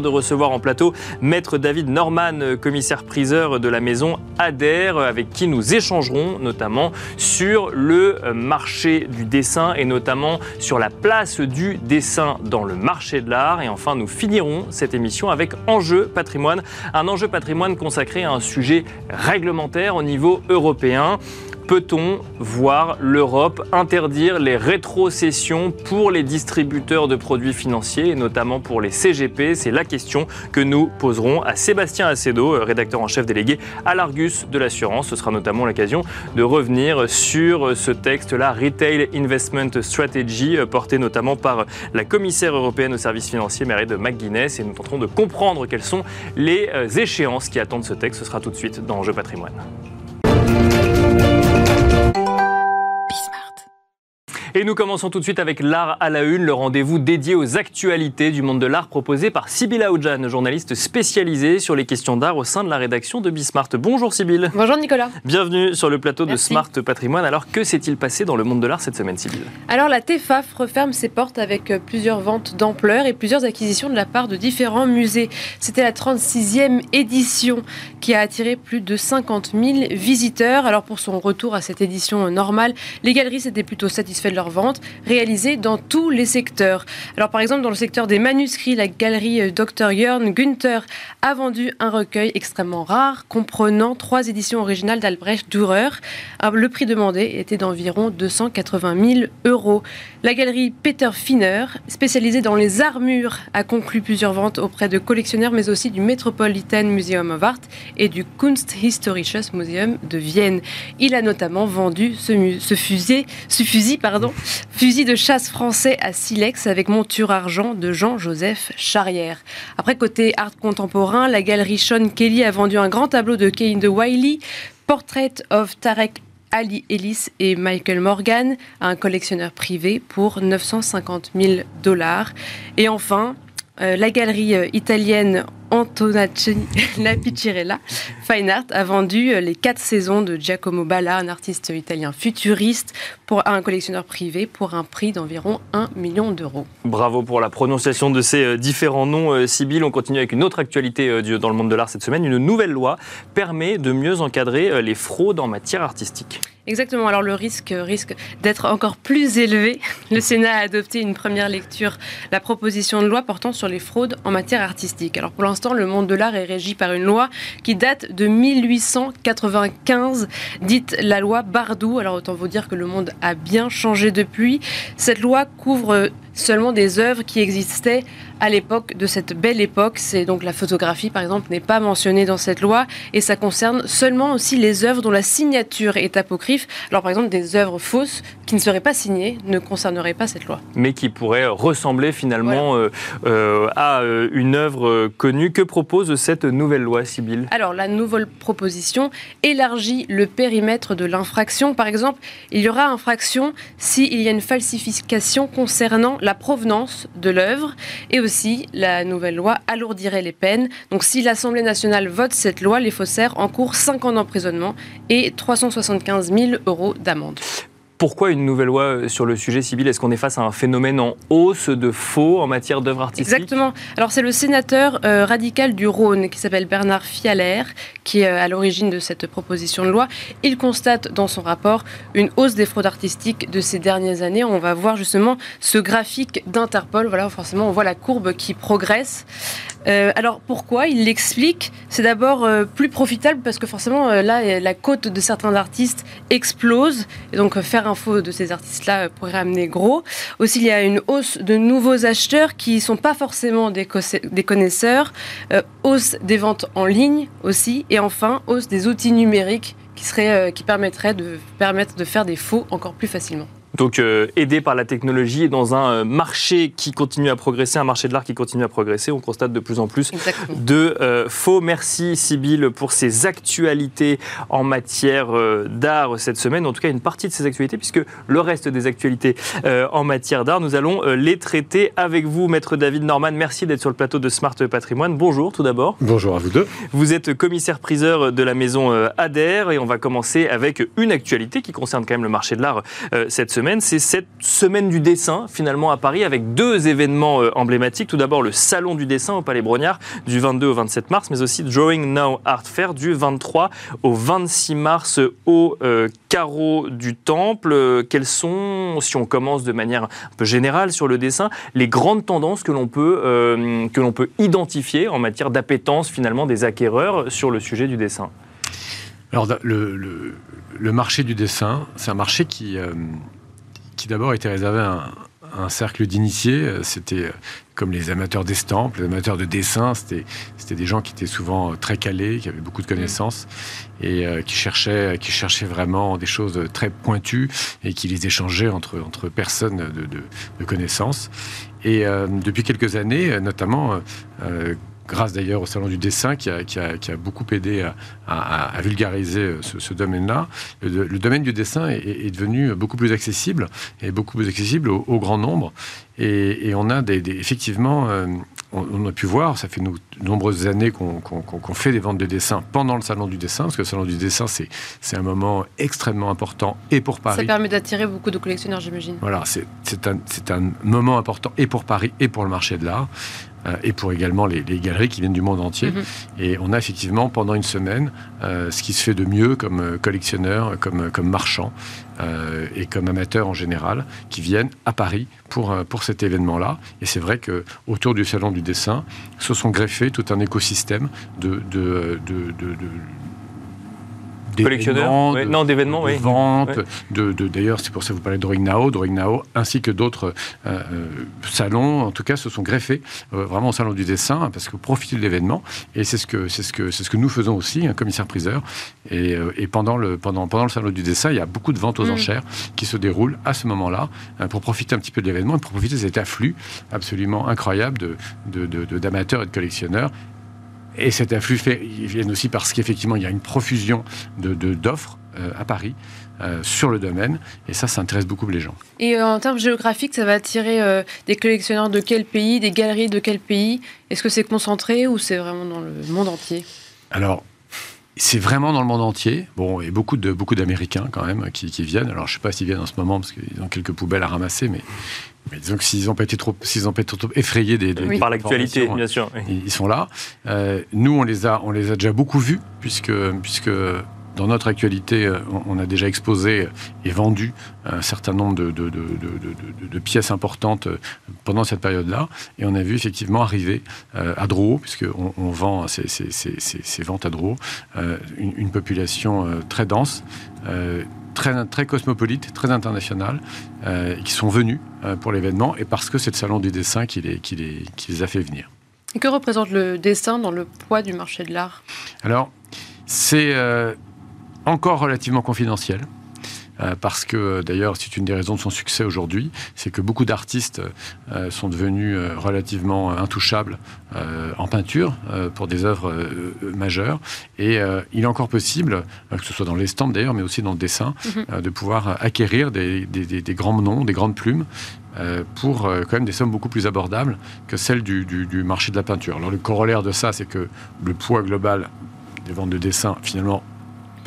de recevoir en plateau Maître David Norman, commissaire-priseur de la maison Adair, avec qui nous échangerons notamment sur le marché du dessin et notamment sur la place du dessin dans le marché de l'art. Et enfin, nous finirons cette émission avec Enjeu patrimoine, un enjeu patrimoine consacré à un sujet réglementaire au niveau européen. Peut-on voir l'Europe interdire les rétrocessions pour les distributeurs de produits financiers et notamment pour les CGP C'est la question que nous poserons à Sébastien Acedo, rédacteur en chef délégué à l'Argus de l'assurance. Ce sera notamment l'occasion de revenir sur ce texte-là, Retail Investment Strategy, porté notamment par la commissaire européenne aux services financiers, Mary de McGuinness. Et nous tenterons de comprendre quelles sont les échéances qui attendent ce texte. Ce sera tout de suite dans Enjeu patrimoine. Et nous commençons tout de suite avec l'art à la une, le rendez-vous dédié aux actualités du monde de l'art proposé par Sybille Aoudjan, journaliste spécialisée sur les questions d'art au sein de la rédaction de Bismart. Bonjour Sybille. Bonjour Nicolas. Bienvenue sur le plateau de Smart Patrimoine. Alors que s'est-il passé dans le monde de l'art cette semaine Sybille? Alors la TEFAF referme ses portes avec plusieurs ventes d'ampleur et plusieurs acquisitions de la part de différents musées. C'était la 36e édition qui a attiré plus de 50 000 visiteurs. Alors pour son retour à cette édition normale, les galeries étaient plutôt satisfaites de leur vente réalisées dans tous les secteurs. Alors par exemple dans le secteur des manuscrits, la galerie euh, Dr Jörn Günther a vendu un recueil extrêmement rare comprenant trois éditions originales d'Albrecht Dürer. Le prix demandé était d'environ 280 000 euros. La galerie Peter Finner, spécialisée dans les armures, a conclu plusieurs ventes auprès de collectionneurs mais aussi du Metropolitan Museum of Art et du Kunsthistorisches Museum de Vienne. Il a notamment vendu ce, ce fusil, ce fusil pardon, Fusil de chasse français à silex avec monture argent de Jean-Joseph Charrière. Après, côté art contemporain, la galerie Sean Kelly a vendu un grand tableau de Kane de Wiley, Portrait of Tarek Ali Ellis et Michael Morgan à un collectionneur privé pour 950 000 dollars. Et enfin, euh, la galerie euh, italienne Antonacci La Piccirella Fine Art a vendu euh, les quatre saisons de Giacomo Balla, un artiste italien futuriste, pour, à un collectionneur privé pour un prix d'environ 1 million d'euros. Bravo pour la prononciation de ces différents noms, Sibyl. On continue avec une autre actualité dans le monde de l'art cette semaine. Une nouvelle loi permet de mieux encadrer les fraudes en matière artistique. Exactement. Alors le risque risque d'être encore plus élevé. Le Sénat a adopté une première lecture la proposition de loi portant sur les fraudes en matière artistique. Alors pour l'instant, le monde de l'art est régi par une loi qui date de 1895, dite la loi Bardou. Alors autant vous dire que le monde a bien changé depuis. Cette loi couvre seulement des œuvres qui existaient à l'époque de cette belle époque. C'est donc la photographie, par exemple, n'est pas mentionnée dans cette loi et ça concerne seulement aussi les œuvres dont la signature est apocryphe. Alors, par exemple, des œuvres fausses qui ne seraient pas signées ne concerneraient pas cette loi. Mais qui pourraient ressembler finalement euh, euh, à euh, une œuvre connue. Que propose cette nouvelle loi, Sibylle Alors, la nouvelle proposition élargit le périmètre de l'infraction. Par exemple, il y aura infraction s'il y a une falsification concernant la provenance de l'œuvre et aussi la nouvelle loi alourdirait les peines. Donc si l'Assemblée nationale vote cette loi, les faussaires encourent 5 ans d'emprisonnement et 375 000 euros d'amende. Pourquoi une nouvelle loi euh, sur le sujet, civil? Est-ce qu'on est face à un phénomène en hausse de faux en matière d'œuvres artistiques? Exactement. Alors c'est le sénateur euh, radical du Rhône qui s'appelle Bernard Fialer qui est euh, à l'origine de cette proposition de loi. Il constate dans son rapport une hausse des fraudes artistiques de ces dernières années. On va voir justement ce graphique d'Interpol. Voilà, forcément, on voit la courbe qui progresse. alors pourquoi? Il l'explique. C'est d'abord plus profitable parce que forcément là, la cote de certains artistes explose. Et donc faire info de ces artistes-là pourrait amener gros. Aussi, il y a une hausse de nouveaux acheteurs qui ne sont pas forcément des, connaisseurs, euh, hausse des ventes en ligne aussi, et enfin, hausse des outils numériques qui, euh, permettraient de, permettre de faire des faux encore plus facilement. Donc euh, aidé par la technologie et dans un euh, marché qui continue à progresser, un marché de l'art qui continue à progresser, on constate de plus en plus de euh, faux. Merci Sybille pour ces actualités en matière d'art cette semaine, en tout cas une partie de ces actualités, puisque le reste des actualités en matière d'art, nous allons les traiter avec vous, Maître David Norman. Merci d'être sur le plateau de Smart Patrimoine. Bonjour tout d'abord. Bonjour à vous deux. Vous êtes commissaire-priseur de la maison Adair et on va commencer avec une actualité qui concerne quand même le marché de l'art cette semaine c'est cette semaine du dessin, finalement, à Paris, avec deux événements euh, emblématiques. Tout d'abord, le Salon du dessin au Palais Brognard, du 22 au 27 mars, mais aussi Drawing Now Art Fair, du 23 au 26 mars au euh, carreau du Temple. Euh, quelles sont, si on commence de manière un peu générale sur le dessin, les grandes tendances que l'on peut, identifier en matière d'appétence, finalement, des acquéreurs sur le sujet du dessin? Alors, le, marché du dessin, c'est un marché qui, qui d'abord était réservé à un, cercle d'initiés. Euh, c'était euh, comme les amateurs d'estampes, les amateurs de dessin. C'était, c'était des gens qui étaient souvent euh, très calés, qui avaient beaucoup de connaissances et qui, cherchaient, qui cherchaient vraiment des choses très pointues et qui les échangeaient entre, entre personnes de, de, connaissances. Et depuis quelques années, notamment grâce d'ailleurs au Salon du dessin qui a, qui a, beaucoup aidé à, vulgariser euh, ce, domaine-là. Le, domaine du dessin est, devenu beaucoup plus accessible et beaucoup plus accessible au, grand nombre. Et, on a des, effectivement, euh, on, a pu voir, ça fait de nombreuses années qu'on fait des ventes de dessins pendant le Salon du dessin, parce que le Salon du dessin, c'est un moment extrêmement important et pour Paris. Ça permet d'attirer beaucoup de collectionneurs, j'imagine. Voilà, c'est un, un moment important et pour Paris et pour le marché de l'art. Euh, et pour également les, galeries qui viennent du monde entier. Mhm. Et on a effectivement pendant une semaine euh, ce qui se fait de mieux comme euh, collectionneur, comme, comme marchand et comme amateur en général, qui viennent à Paris pour, pour cet événement-là. Et c'est vrai que autour du salon du dessin, se sont greffés tout un écosystème de, de, de, de collectionneurs, non d'événements, de, ventes, de, d'ailleurs c'est pour ça que vous parlez de Drawing Now, Drawing Now, ainsi que d'autres euh, euh, salons, en tout cas, se sont greffés euh, vraiment au salon du dessin parce que profiter de l'événement et c'est ce que c'est ce que c'est ce que nous faisons aussi, un commissaire priseur. Et, et, pendant le pendant pendant le salon du dessin, il y a beaucoup de ventes aux mm. enchères qui se déroulent à ce moment-là pour profiter un petit peu de l'événement et pour profiter de cet afflux absolument incroyable de, d'amateurs et de collectionneurs et cet afflux fait, vient aussi parce qu'effectivement, il y a une profusion d'offres de, d'offres euh, à Paris. Euh, sur le domaine. Et ça, ça intéresse beaucoup les gens. Et euh, en termes géographiques, ça va attirer des collectionneurs de quel pays, des galeries de quel pays? Est-ce que c'est concentré ou c'est vraiment dans le monde entier? Alors, c'est vraiment dans le monde entier. Bon, et beaucoup de beaucoup d'Américains quand même qui, viennent. Alors, je ne sais pas s'ils viennent en ce moment parce qu'ils ont quelques poubelles à ramasser, mais mais disons que s'ils n'ont pas été trop, s'ils ont pas été trop effrayés des, par l'actualité, bien sûr, ils, sont là. Euh, nous, on les a, on les a déjà beaucoup vus puisque puisque dans notre actualité, euh, on a déjà exposé et vendu un certain nombre de, de, de, de pièces importantes euh, pendant cette période-là. Et on a vu effectivement arriver à Drouot, puisqu'on on vend ces, ces, ces, ces, ventes à Drouot, une, une, population très dense très, très cosmopolites, très internationales, euh, qui sont venus euh, pour l'événement, et parce que c'est le salon du dessin qui les, qui, les, qui les a fait venir. Et que représente le dessin dans le poids du marché de l'art? Alors, c'est euh, encore relativement confidentiel. Euh, parce que d'ailleurs c'est une des raisons de son succès aujourd'hui, c'est que beaucoup d'artistes euh, sont devenus euh, relativement intouchables en peinture pour des œuvres majeures. Et il est encore possible, que ce soit dans l'estampe d'ailleurs, mais aussi dans le dessin, mhm. de pouvoir acquérir des, des, grands noms, des grandes plumes, pour quand même des sommes beaucoup plus abordables que celles du, du, du, marché de la peinture. Alors le corollaire de ça, c'est que le poids global des ventes de dessins, finalement,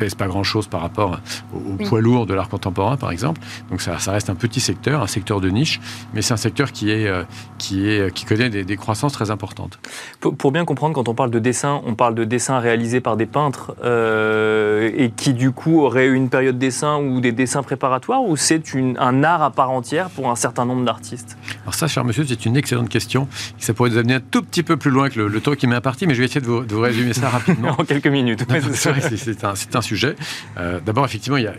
pèse pas grand-chose par rapport au, poids lourd de l'art contemporain, par exemple. Donc ça, reste un petit secteur, un secteur de niche, mais c'est un secteur qui, est, euh, qui, est, qui connaît des, croissances très importantes. Pour, bien comprendre, quand on parle de dessin, on parle de dessin réalisé par des peintres euh, et qui du coup aurait une période dessin ou des dessins préparatoires ou c'est un art à part entière pour un certain nombre d'artistes? Alors ça, cher monsieur, c'est une excellente question. Ça pourrait nous amener un tout petit peu plus loin que le, temps qui m'est imparti, mais je vais essayer de vous, résumer ça rapidement. en quelques minutes. c'est un, un, sujet. Euh, d'abord, effectivement, il y, a,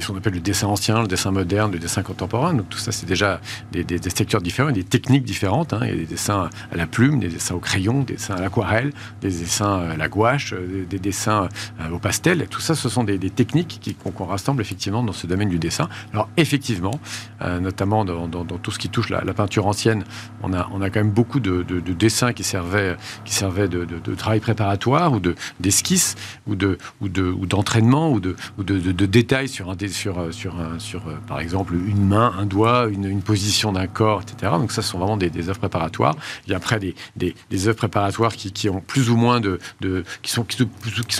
ce qu'on appelle le dessin ancien, le dessin moderne, le dessin contemporain. Donc tout ça, c'est déjà des, secteurs différents, des techniques différentes. Hein. Il y a des dessins à la plume, des dessins au crayon, des dessins à l'aquarelle, des dessins à la gouache, euh, des, dessins au pastel. Tout ça, ce sont des, techniques qu'on rassemble effectivement dans ce domaine du dessin. Alors effectivement, notamment dans, tout ce qui touche la, peinture ancienne, on a, on a quand même beaucoup de, dessins qui servaient, qui servaient de, travail préparatoire ou d'esquisse ou de ou de d'entraînement ou de, détails sur un sur sur sur par exemple une main, un doigt, une, position d'un corps, etc. Donc ça, ce sont vraiment des, œuvres préparatoires. Il y a après des, œuvres préparatoires qui, ont plus ou moins de, qui sont qui,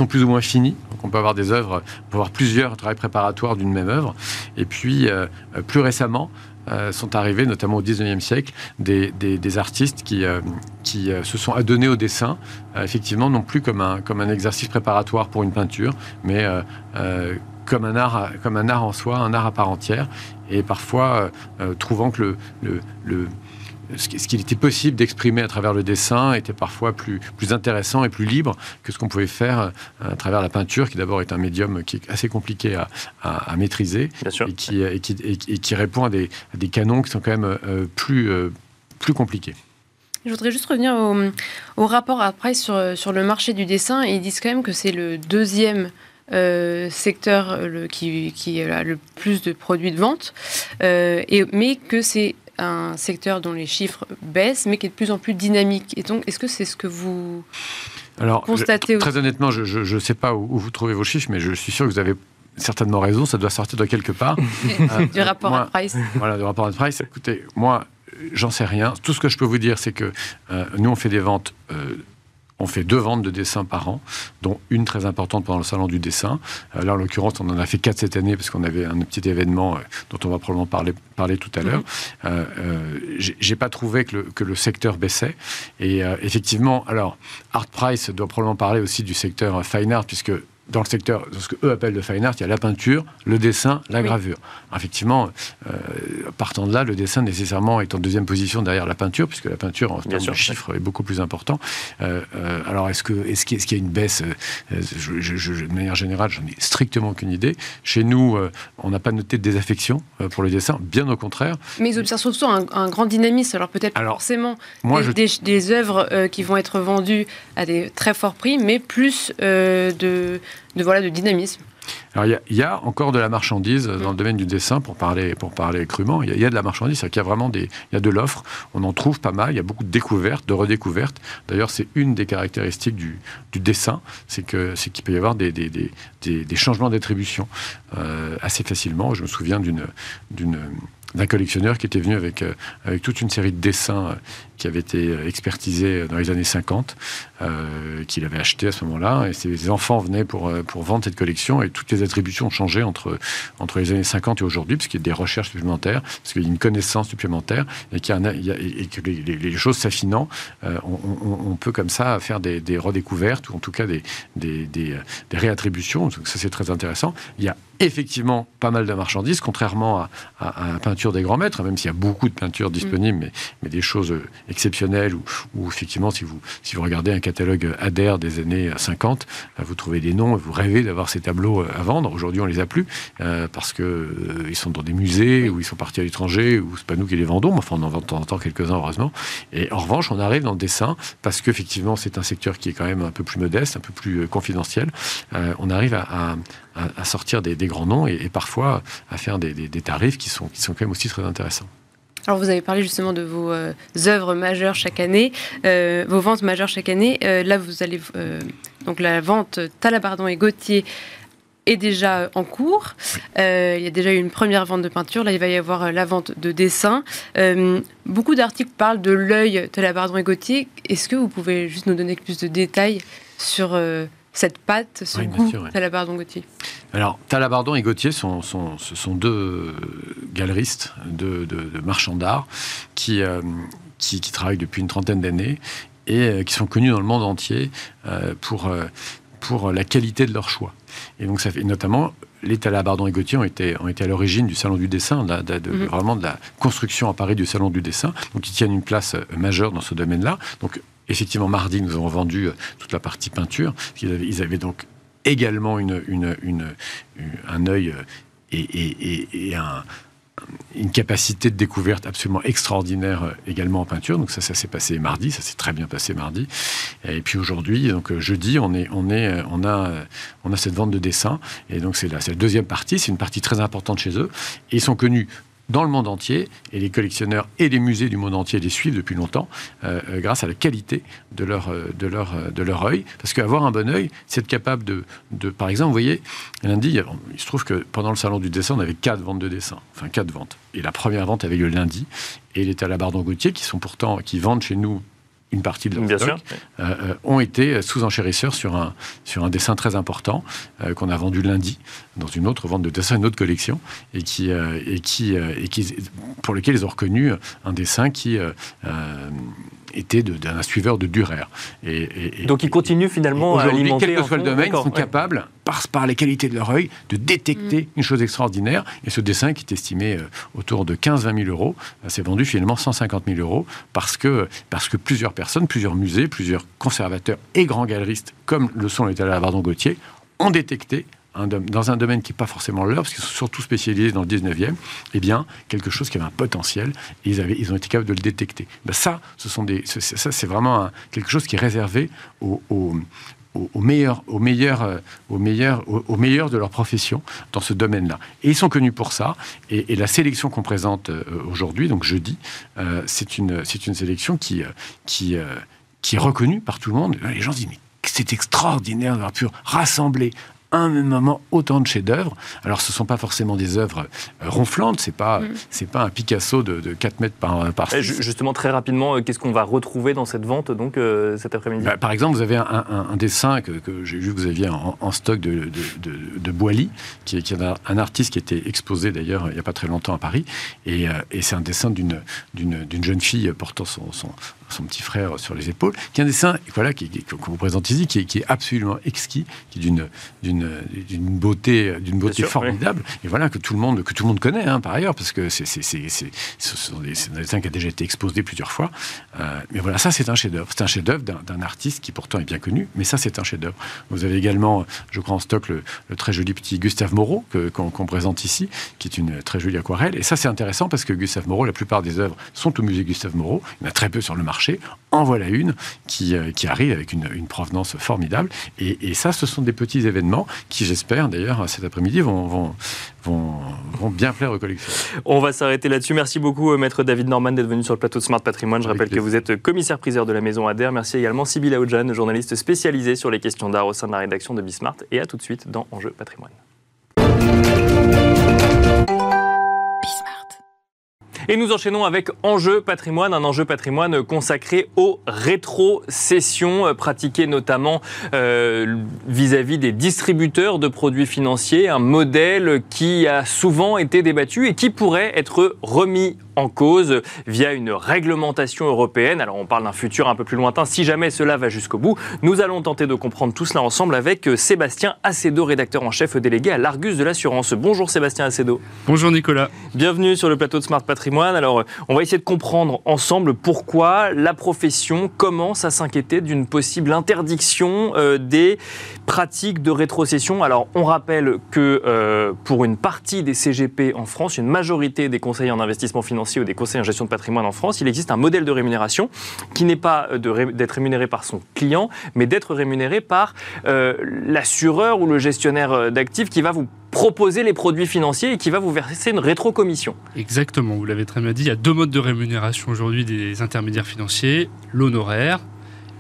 plus ou moins finies. Donc on peut avoir des œuvres, on avoir plusieurs travaux préparatoires d'une même œuvre. Et puis euh, plus récemment, euh, sont arrivés, notamment au 19e siècle, des, des, artistes qui, euh, qui euh, se sont adonnés au dessin, effectivement, non plus comme un, comme un exercice préparatoire pour une peinture, mais comme, un art, comme un art en soi, un art à part entière, et parfois trouvant que le, ce qu'il était possible d'exprimer à travers le dessin était parfois plus, plus intéressant et plus libre que ce qu'on pouvait faire euh, à travers la peinture, qui d'abord est un médium qui est assez compliqué à, à, maîtriser et qui, et, qui, et, qui, répond à des, des, canons qui sont quand même euh, plus, euh, plus compliqués. Je voudrais juste revenir au, au rapport après sur, sur le marché du dessin. Ils disent quand même que c'est le deuxième secteur le, qui, qui, a le plus de produits de vente, et, mais que c'est un secteur dont les chiffres baissent, mais qui est de plus en plus dynamique. Et donc, est-ce que c'est ce que vous Alors, constatez Très honnêtement, je ne sais pas où, vous trouvez vos chiffres, mais je suis sûr que vous avez certainement raison, ça doit sortir de quelque part. du rapport à price. Voilà, du rapport à price. Écoutez, moi, j'en sais rien. Tout ce que je peux vous dire, c'est que euh, nous, on fait des ventes euh, on fait deux ventes de dessins par an, dont une très importante pendant le salon du dessin. Euh, là, en l'occurrence, on en a fait quatre cette année parce qu'on avait un petit événement euh, dont on va probablement parler, parler tout à l'heure. Je mhm. euh, J'ai pas trouvé que le, que le, secteur baissait. Et effectivement, alors, Art Price doit probablement parler aussi du secteur fine art puisque dans le secteur, ce que eux appellent le fine art, il y a la peinture, le dessin, la gravure. Effectivement, euh, partant de là, le dessin nécessairement est en deuxième position derrière la peinture, puisque la peinture, en termes de chiffres, est beaucoup plus important. Euh, euh, alors, est-ce qu'il est qu'il y a une baisse je, De manière générale, j'en ai strictement aucune idée. Chez nous, on n'a pas noté de désaffection pour le dessin, bien au contraire. Mais ils observent surtout un, grand dynamisme. Alors, peut-être forcément moi, des, des, œuvres qui vont être vendues à des très forts prix, mais plus de de, voilà, de dynamisme. Alors il y, a encore de la marchandise dans le domaine du dessin, pour parler, pour parler crûment. Il y, a de la marchandise, c'est-à-dire qu'il y a vraiment des, y a de l'offre. On en trouve pas mal. Il y a beaucoup de découvertes, de redécouvertes. D'ailleurs, c'est une des caractéristiques du, dessin, c'est qu'il peut y avoir des, des, des, des changements d'attribution euh, assez facilement. Je me souviens d'une d'un collectionneur qui était venu avec, euh, avec toute une série de dessins euh, qui avaient été euh, expertisés dans les années 50, qu'il avait acheté à ce moment-là. Et ses enfants venaient pour, pour vendre cette collection et toutes les attributions ont changé entre, entre les années 50 et aujourd'hui, parce qu'il y a des recherches supplémentaires, parce qu'il y a une connaissance supplémentaire et, que les, choses s'affinant, on, peut comme ça faire des, redécouvertes ou en tout cas des, des, réattributions. Ça, c'est très intéressant. Il y a effectivement pas mal de marchandises, contrairement à, à, la peinture des grands maîtres, même s'il y a beaucoup de peintures disponibles, mm. mais, mais, des choses exceptionnelles, ou, effectivement, si vous, si vous regardez un catalogue Adair des années 50, euh, vous trouvez des noms et vous rêvez d'avoir ces tableaux euh, à vendre. Aujourd'hui, on les a plus, euh, parce que ils sont dans des musées, ou ils sont partis à l'étranger, ou c'est pas nous qui les vendons, mais enfin, on en vend de temps en temps quelques-uns, heureusement. Et en revanche, on arrive dans le dessin, parce qu'effectivement, c'est un secteur qui est quand même un peu plus modeste, un peu plus confidentiel. on arrive à, à, sortir des, grands noms et, parfois à faire des, tarifs qui sont, qui sont quand même aussi très intéressants. Alors vous avez parlé justement de vos euh, œuvres majeures chaque année, euh, vos ventes majeures chaque année. Euh, là, vous allez donc la vente Talabardon et Gauthier est déjà en cours. il y a déjà eu une première vente de peinture. Là, il va y avoir la vente de dessins. beaucoup d'articles parlent de l'œil Talabardon et Gauthier. Est-ce que vous pouvez juste nous donner plus de détails sur cette pâte, ce goût Talabardon Gauthier Alors, Talabardon et Gauthier sont, sont, ce sont deux galeristes, de, marchands d'art qui, euh, qui, qui, travaillent depuis une trentaine d'années et euh, qui sont connus dans le monde entier euh, pour, pour la qualité de leur choix. Et donc, ça fait notamment les Talabardon et Gauthier ont été, ont été à l'origine du Salon du dessin, de, mhm. vraiment de la construction à Paris du Salon du dessin. Donc ils tiennent une place majeure dans ce domaine-là. Donc effectivement, mardi, nous avons vendu toute la partie peinture. Ils avaient, donc également un œil et, et un, une capacité de découverte absolument extraordinaire euh, également en peinture. Donc ça, ça s'est passé mardi, ça s'est très bien passé mardi. Et puis aujourd'hui, donc euh, jeudi, euh, on a cette vente de dessins. Et donc c'est la, la deuxième partie, c'est une partie très importante chez eux. Et ils sont connus dans le monde entier, et les collectionneurs et les musées du monde entier les suivent depuis longtemps, euh, euh, grâce à la qualité de leur, euh, de leur, de leur œil. Parce qu'avoir un bon œil, c'est être capable de, de, Par exemple, vous voyez, lundi, il se trouve que pendant le salon du dessin, on avait quatre ventes de dessin, enfin quatre ventes. Et la première vente avait lieu lundi, et il était à la Bardon-Gauthier, qui sont pourtant, qui vendent chez nous une partie de leur stock, euh, euh, ont été sous-enchérisseurs sur un, sur un dessin très important euh, qu'on a vendu lundi dans une autre vente de dessins, une autre collection, et, qui, et, qui, et qui, pour lequel ils ont reconnu un dessin qui était d'un suiveur de Durer. Et, Donc ils continuent finalement à alimenter... quel que soit le domaine, ils sont capables, par, par les qualités de leur œil, de détecter mm. une chose extraordinaire. Et ce dessin, qui est estimé euh, autour de 15-20 000 euros, euh, s'est vendu finalement 150 000 euros parce que, parce que plusieurs personnes, plusieurs musées, plusieurs conservateurs et grands galeristes, comme le sont les talents Gauthier, ont détecté dans un domaine qui n'est pas forcément leur, parce qu'ils sont surtout spécialisés dans le 19e, eh bien, quelque chose qui avait un potentiel, et ils, avaient, ils ont été capables de le détecter. Ben ça, ce sont des, ça, c'est vraiment quelque chose qui est réservé aux, aux, meilleurs, aux, meilleurs, euh, aux, meilleurs, aux, meilleurs de leur profession dans ce domaine-là. Et ils sont connus pour ça. Et, la sélection qu'on présente euh, aujourd'hui, donc jeudi, euh, c'est une, une sélection qui, qui, qui est reconnue par tout le monde. Les gens se disent, mais c'est extraordinaire d'avoir pu rassembler un même moment autant de chefs-d'œuvre. Alors, ce ne sont pas forcément des œuvres euh, ronflantes, c'est pas, mm. c'est pas un Picasso de, 4 mètres par, par 6. Justement, très rapidement, euh, qu'est-ce qu'on va retrouver dans cette vente donc euh, cet après-midi? Bah, Par exemple, vous avez un, dessin que, j'ai vu que vous aviez en, stock de, de, de, Boilly, qui est, qui est un, artiste qui était exposé d'ailleurs il n'y a pas très longtemps à Paris, et, et c'est un dessin d'une, d'une, jeune fille portant son, son, son petit frère sur les épaules, qui est un dessin voilà, qui, qu'on vous présente ici, qui est, qui est absolument exquis, qui est d'une, d'une, d'une beauté, d'une beauté formidable, et voilà, que tout le monde, que tout le monde connaît, hein, par ailleurs, parce que c'est, c'est, c'est, ce sont des, c'est un dessin qui a déjà été exposé plusieurs fois. Euh, mais voilà, ça, c'est un chef-d'œuvre. C'est un chef-d'œuvre d'un, artiste qui pourtant est bien connu, mais ça, c'est un chef-d'œuvre. Vous avez également, je crois, en stock le, très joli petit Gustave Moreau, que, qu'on, présente ici, qui est une très jolie aquarelle. Et ça, c'est intéressant parce que Gustave Moreau, la plupart des œuvres sont au musée Gustave Moreau. Il y en a très peu sur le marché en voilà une qui, euh, qui arrive avec une, provenance formidable. Et, ça, ce sont des petits événements qui, j'espère, d'ailleurs, cet après-midi, vont, vont, vont, bien plaire aux collectionneurs. On va s'arrêter là-dessus. Merci beaucoup, euh, Maître David Norman, d'être venu sur le plateau de Smart Patrimoine. Je rappelle que vous êtes commissaire-priseur de la Maison Adair. Merci également Sybille Aoudjan, journaliste spécialisée sur les questions d'art au sein de la rédaction de Bismart. Et à tout de suite dans Enjeu Patrimoine. Et nous enchaînons avec Enjeu patrimoine, un enjeu patrimoine consacré aux rétrocessions euh, pratiquées notamment euh, vis-à-vis des distributeurs de produits financiers, un modèle qui a souvent été débattu et qui pourrait être remis en cause via une réglementation européenne. Alors on parle d'un futur un peu plus lointain, si jamais cela va jusqu'au bout. Nous allons tenter de comprendre tout cela ensemble avec euh, Sébastien Acedo, rédacteur en chef délégué à l'Argus de l'assurance. Bonjour Sébastien Acedo. Bonjour Nicolas. Bienvenue sur le plateau de Smart Patrimoine. Alors on va essayer de comprendre ensemble pourquoi la profession commence à s'inquiéter d'une possible interdiction euh, des pratiques de rétrocession. Alors on rappelle que euh, pour une partie des CGP en France, une majorité des conseillers en investissement financier ou des conseils en gestion de patrimoine en France, il existe un modèle de rémunération qui n'est pas euh, d'être rémunéré par son client, mais d'être rémunéré par euh, l'assureur ou le gestionnaire euh, d'actifs qui va vous proposer les produits financiers et qui va vous verser une rétrocommission. Exactement, vous l'avez très bien dit, il y a deux modes de rémunération aujourd'hui des intermédiaires financiers, l'honoraire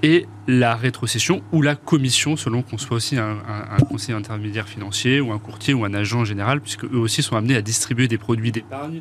et la rétrocession ou la commission, selon qu'on soit aussi un, conseiller intermédiaire financier ou un courtier ou un agent général, puisque eux aussi sont amenés à distribuer des produits d'épargne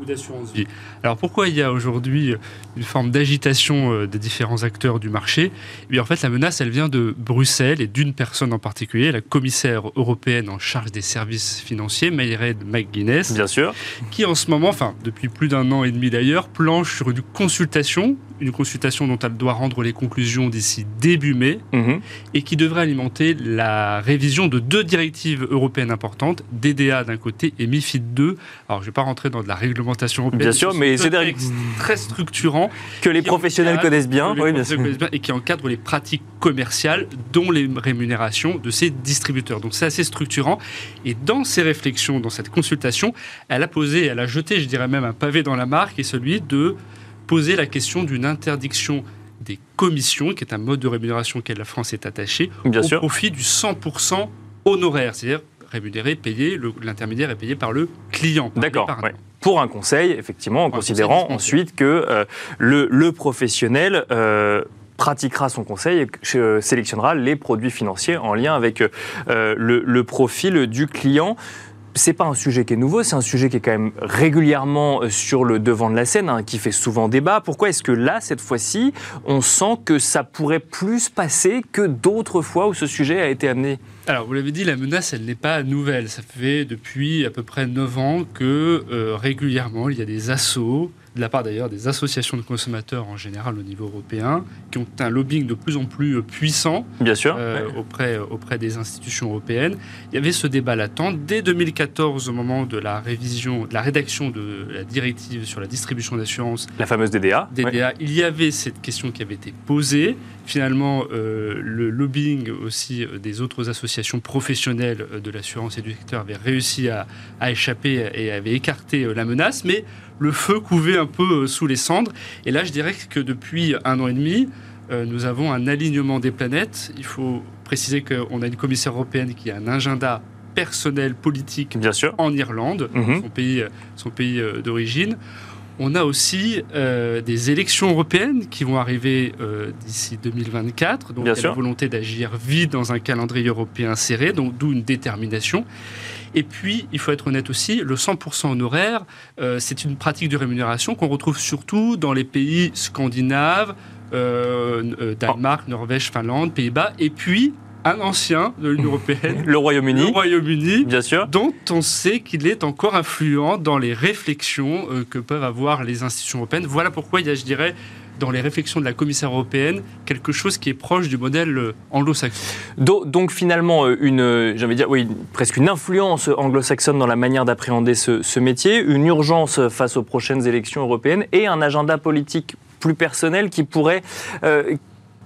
ou d'assurance vie. Alors pourquoi il y a aujourd'hui une forme d'agitation euh, des différents acteurs du marché? Eh bien, En fait, la menace, elle vient de Bruxelles et d'une personne en particulier, la commissaire européenne en charge des services financiers, Mayred McGuinness. Bien sûr. Qui en ce moment, enfin depuis plus d'un an et demi d'ailleurs, planche sur une consultation une consultation dont elle doit rendre les conclusions d'ici début mai Mhm. et qui devrait alimenter la révision de deux directives européennes importantes, DDA d'un côté et MIFID 2. Alors, je ne vais pas rentrer dans de la réglementation européenne. Bien sûr, mais c'est des- très structurants Que les professionnels connaissent bien. Oui, sûr. et qui encadrent les pratiques commerciales, dont les rémunérations de ces distributeurs. Donc c'est assez structurant. Et dans ces réflexions, dans cette consultation, elle a posé, elle a jeté, je dirais même, un pavé dans la marque, et celui de poser la question d'une interdiction des commissions, qui est un mode de rémunération auquel la France est attachée, Bien au sûr. profit du 100% honoraire, c'est-à-dire rémunéré, payé, l'intermédiaire est payé par le client. D'accord. ouais. Pour un conseil, effectivement, en considérant ensuite que euh, le, le professionnel euh, pratiquera son conseil et euh, sélectionnera les produits financiers en lien avec le, le profil du client. C'est pas un sujet qui est nouveau, c'est un sujet qui est quand même régulièrement sur le devant de la scène, hein, qui fait souvent débat. Pourquoi est-ce que là, cette fois-ci, on sent que ça pourrait plus passer que d'autres fois où ce sujet a été amené? Alors, vous l'avez dit, la menace, elle n'est pas nouvelle. Ça fait depuis à peu près 9 ans que euh, régulièrement, il y a des assauts, de la part d'ailleurs des associations de consommateurs en général au niveau européen, qui ont un lobbying de plus en plus euh, puissant Bien sûr. euh, auprès, auprès des institutions européennes. Il y avait ce débat latent dès 2014, au moment de la révision, de la rédaction de la directive sur la distribution d'assurance La fameuse DDA. ouais. DDA, il y avait cette question qui avait été posée. Finalement, euh, le lobbying aussi des autres associations professionnelles de l'assurance et du secteur avait réussi à, à échapper et avait écarté la menace, mais le feu couvait un peu euh, sous les cendres. Et là, je dirais que depuis un an et demi, euh, nous avons un alignement des planètes. Il faut préciser qu'on a une commissaire européenne qui a un agenda personnel, politique Bien sûr. en Irlande, Mhm. son pays, son pays euh, d'origine. On a aussi euh, des élections européennes qui vont arriver euh, d'ici 2024. Donc, Bien il y a sûr. la volonté d'agir vite dans un calendrier européen serré, donc d'où une détermination. Et puis, il faut être honnête aussi, le 100% honoraire, euh, c'est une pratique de rémunération qu'on retrouve surtout dans les pays scandinaves, euh, euh, Danemark, Norvège, Finlande, Pays-Bas, et puis un ancien de l'Union européenne, Le le Royaume-Uni. Royaume-Uni, Bien sûr. dont on sait qu'il est encore influent dans les réflexions que peuvent avoir les institutions européennes. Voilà pourquoi il y a, je dirais, dans les réflexions de la commissaire européenne, quelque chose qui est proche du modèle euh, anglo-saxon. Do- Donc finalement, euh, une, euh, presque une influence anglo-saxonne dans la manière d'appréhender ce, métier, une urgence face aux prochaines élections européennes et un agenda politique plus personnel qui pourrait...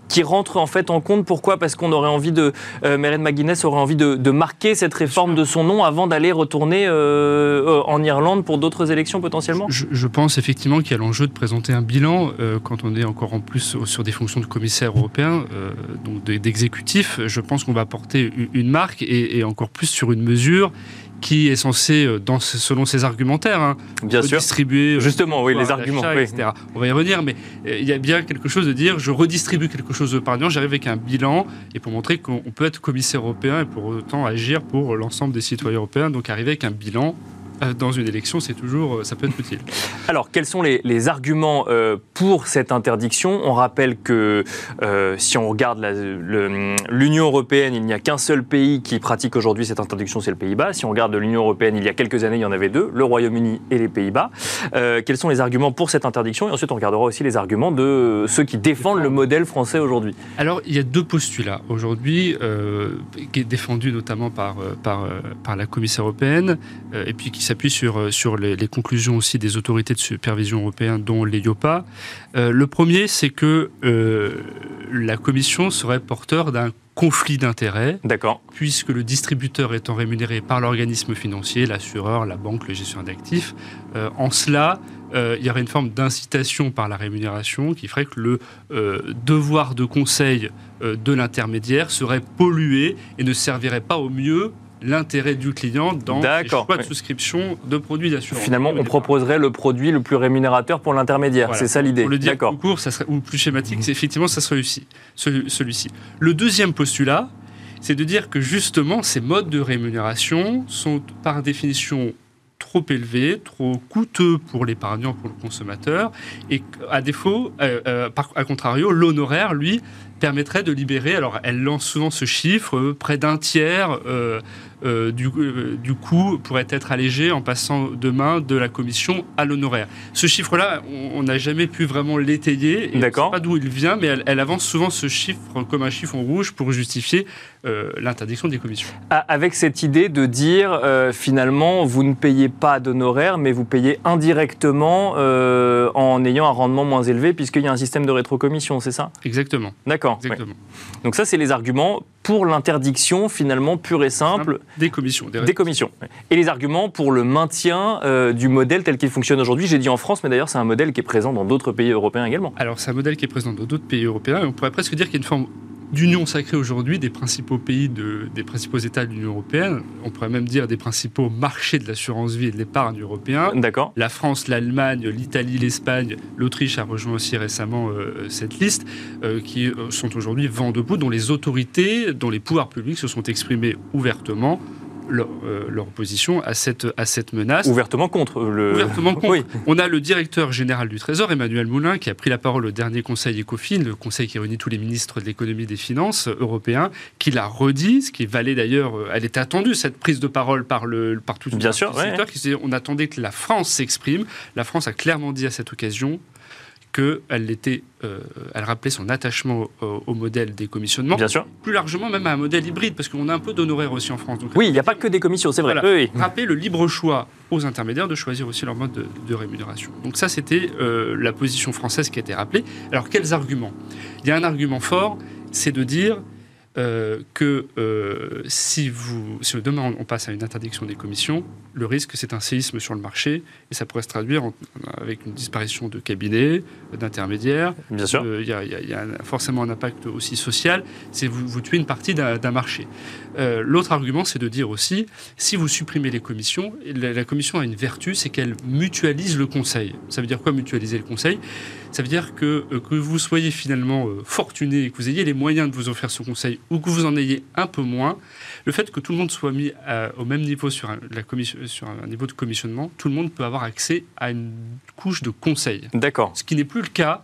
qui rentre en fait en compte. Pourquoi? Parce qu'on aurait envie de, euh, Mairead McGuinness aurait envie de, de marquer cette réforme de son nom avant d'aller retourner euh, euh, en Irlande pour d'autres élections potentiellement? Je, je pense effectivement qu'il y a l'enjeu de présenter un bilan euh, quand on est encore en plus sur des fonctions de commissaire européen, euh, donc de- d'exécutif. Je pense qu'on va porter une marque et, et encore plus sur une mesure qui est censée, euh, dans, selon ses argumentaires, hein, Bien sûr. redistribuer euh, Justement, oui, les arguments. oui. etc. On va y revenir, mais euh, il y a bien quelque chose de dire je redistribue quelque chose d'épargnant, j'arrive avec un bilan et pour montrer qu'on on peut être commissaire européen et pour autant agir pour l'ensemble des citoyens européens. Donc arriver avec un bilan dans une élection, c'est toujours, euh, ça peut être utile. Alors, quels sont les, les arguments euh, pour cette interdiction? On rappelle que euh, si on regarde l'Union européenne, il n'y a qu'un seul pays qui pratique aujourd'hui cette interdiction, c'est le Pays-Bas. Si on regarde l'Union européenne, il y a quelques années, il y en avait deux, le Royaume-Uni et les Pays-Bas. Euh, quels sont les arguments pour cette interdiction? Et ensuite, on regardera aussi les arguments de ceux qui défendent le modèle français aujourd'hui. Alors, il y a deux postulats aujourd'hui, euh, qui est défendu notamment par, euh, par, euh, par la Commission européenne, euh, et puis qui s'appuie sur, euh, sur les, les conclusions aussi des autorités de supervision européennes, dont l'EIOPA. Euh, le premier, c'est que euh, la Commission serait porteur d'un conflit d'intérêts, D'accord. puisque le distributeur étant rémunéré par l'organisme financier, l'assureur, la banque, le gestionnaire d'actifs, euh, en cela, euh, il y aurait une forme d'incitation par la rémunération qui ferait que le euh, devoir de conseil de l'intermédiaire serait pollué et ne servirait pas au mieux l'intérêt du client dans D'accord, choix de souscription de produits d'assurance. Finalement, on proposerait le produit le plus rémunérateur pour l'intermédiaire. Voilà. C'est ça l'idée. Pour le dire plus court, ça serait, ou plus schématique, c'est effectivement ça serait celui-ci. celui- celui-ci. Le deuxième postulat, c'est de dire que justement ces modes de rémunération sont par définition trop élevés, trop coûteux pour l'épargnant, pour le consommateur, et à défaut, euh, euh, par, à contrario, l'honoraire, lui, permettrait de libérer, alors elle lance souvent ce chiffre, euh, près d'un tiers euh, euh, du, euh, du coût pourrait être allégé en passant demain de la commission à l'honoraire. Ce chiffre-là, on n'a jamais pu vraiment l'étayer. on ne sait pas d'où il vient, mais elle, elle avance souvent ce chiffre comme un chiffre en rouge pour justifier euh, l'interdiction des commissions. Avec cette idée de dire finalement, vous ne payez pas d'honoraires, mais vous payez indirectement en ayant un rendement moins élevé, puisqu'il y a un système de rétrocommission, c'est ça? Exactement. D'accord. Exactement. Donc ça, c'est les arguments pour l'interdiction finalement pure et simple Des commissions. Des des commissions. Et les arguments pour le maintien euh, du modèle tel qu'il fonctionne aujourd'hui. J'ai dit en France, mais d'ailleurs, c'est un modèle qui est présent dans d'autres pays européens également. Alors, c'est un modèle qui est présent dans d'autres pays européens et on pourrait presque dire qu'il y a une forme d'union sacrée aujourd'hui des principaux pays, de- des principaux États de l'Union européenne. On pourrait même dire des principaux marchés de l'assurance vie et de l'épargne européen. D'accord. La France, l'Allemagne, l'Italie, l'Espagne, l'Autriche a rejoint aussi récemment euh, cette liste, euh, qui euh, sont aujourd'hui vent debout, dont les autorités, dont les pouvoirs publics se sont exprimés ouvertement leur, euh, leur opposition à cette, à cette menace. Ouvertement contre le. Ouvertement contre. Oui. On a le directeur général du Trésor, Emmanuel Moulin, qui a pris la parole au dernier Conseil ECOFIN, le conseil qui réunit tous les ministres de l'économie et des finances européens, qui l'a redit, ce qui valait d'ailleurs, euh, elle était attendue, cette prise de parole par, le, par tous Bien sûr, ouais. qui disaient, on attendait que la France s'exprime. La France a clairement dit à cette occasion qu'elle était, euh, elle rappelait son attachement au, au modèle des commissionnements, Bien sûr. plus largement même à un modèle hybride, parce qu'on a un peu d'honoraires aussi en France. Donc, Oui, il n'y a pas que des commissions, c'est vrai. Voilà. Oui, rappeler le libre choix aux intermédiaires de choisir aussi leur mode de, de rémunération. Donc ça, c'était euh, la position française qui a été rappelée. Alors, quels arguments? Il y a un argument fort, c'est de dire euh, que euh, si, vous, si demain on passe à une interdiction des commissions, le risque c'est un séisme sur le marché et ça pourrait se traduire en- avec une disparition de cabinets, d'intermédiaires, Bien sûr. euh, Il y a, y y forcément un impact aussi social, c'est vous, vous tuez une partie d'un marché. Euh, L'autre argument, c'est de dire aussi, si vous supprimez les commissions, la, la commission a une vertu, c'est qu'elle mutualise le conseil. Ça veut dire quoi mutualiser le conseil? Ça veut dire que, euh, que vous soyez finalement euh, fortuné et que vous ayez les moyens de vous offrir ce conseil ou que vous en ayez un peu moins, le fait que tout le monde soit mis à- au même niveau sur un, la commission, sur un niveau de commissionnement, tout le monde peut avoir accès à une couche de conseil. D'accord. Ce qui n'est plus le cas,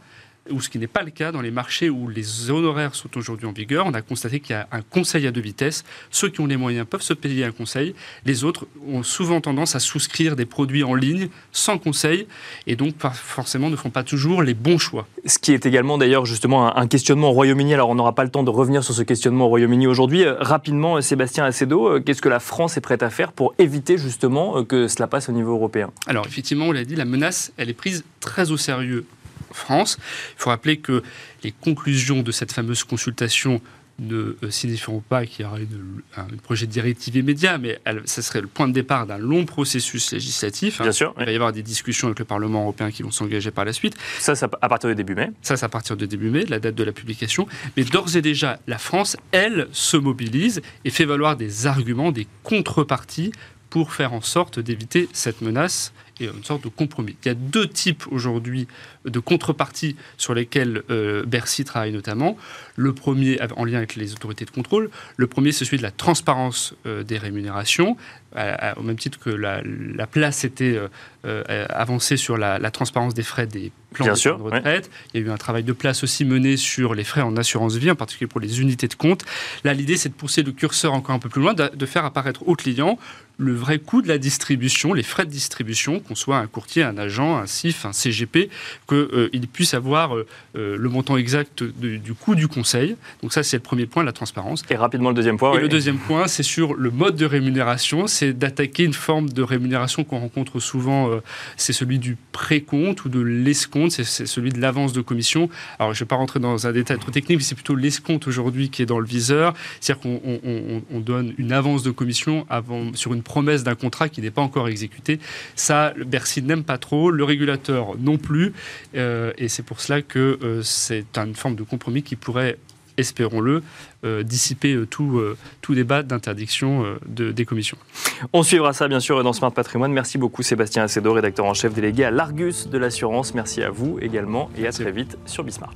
ou ce qui n'est pas le cas dans les marchés où les honoraires sont aujourd'hui en vigueur. On a constaté qu'il y a un conseil à deux vitesses. Ceux qui ont les moyens peuvent se payer un conseil. Les autres ont souvent tendance à souscrire des produits en ligne sans conseil et donc pas forcément ne font pas toujours les bons choix. Ce qui est également d'ailleurs justement un, questionnement au Royaume-Uni. Alors on n'aura pas le temps de revenir sur ce questionnement au Royaume-Uni aujourd'hui. Euh, rapidement, euh, Sébastien Acedo, euh, qu'est-ce que la France est prête à faire pour éviter justement que cela passe au niveau européen? Alors effectivement, on l'a dit, la menace, elle est prise très au sérieux France. Il faut rappeler que les conclusions de cette fameuse consultation ne euh, signifieront pas qu'il y aura une- un projet de directive immédiat, mais elle- ça serait le point de départ d'un long processus législatif. hein. Bien sûr. Il va y avoir des discussions avec le Parlement européen qui vont s'engager par la suite. Ça, ça, à partir du début mai. Ça, c'est à partir de début mai, la date de la publication. Mais d'ores et déjà, la France, elle, se mobilise et fait valoir des arguments, des contreparties pour faire en sorte d'éviter cette menace et une sorte de compromis. Il y a deux types aujourd'hui de contreparties sur lesquelles euh, Bercy travaille notamment. Le premier, en lien avec les autorités de contrôle, le premier, c'est celui de la transparence euh, des rémunérations, à- à- au même titre que la, la place était euh, avancée sur la, la transparence des frais des plans Bien de sûr, de retraite. Il y a eu un travail de place aussi mené sur les frais en assurance vie, en particulier pour les unités de compte. Là, l'idée, c'est de pousser le curseur encore un peu plus loin, de, de faire apparaître au client le vrai coût de la distribution, les frais de distribution, qu'on soit un courtier, un agent, un CIF, un CGP, qu'il puisse avoir euh, euh, le montant exact de- du coût du conseil. Donc ça, c'est le premier point, la transparence. Et rapidement le deuxième point. Et oui. le deuxième point, c'est sur le mode de rémunération, c'est d'attaquer une forme de rémunération qu'on rencontre souvent, euh, c'est celui du précompte ou de l'escompte, c'est- celui de l'avance de commission. Alors je ne vais pas rentrer dans un détail trop technique, mais c'est plutôt l'escompte aujourd'hui qui est dans le viseur, c'est-à-dire qu'on on- on- on donne une avance de commission avant, sur une promesse d'un contrat qui n'est pas encore exécuté. Ça, le Bercy n'aime pas trop, le régulateur non plus, euh, et c'est pour cela que euh, c'est une forme de compromis qui pourrait espérons-le, euh, dissiper tout, tout débat d'interdiction de, des commissions. On suivra ça bien sûr dans Smart Patrimoine. Merci beaucoup Sébastien Acedo, rédacteur en chef délégué à l'Argus de l'assurance. Merci à vous également et à Merci. très vite sur Bismart.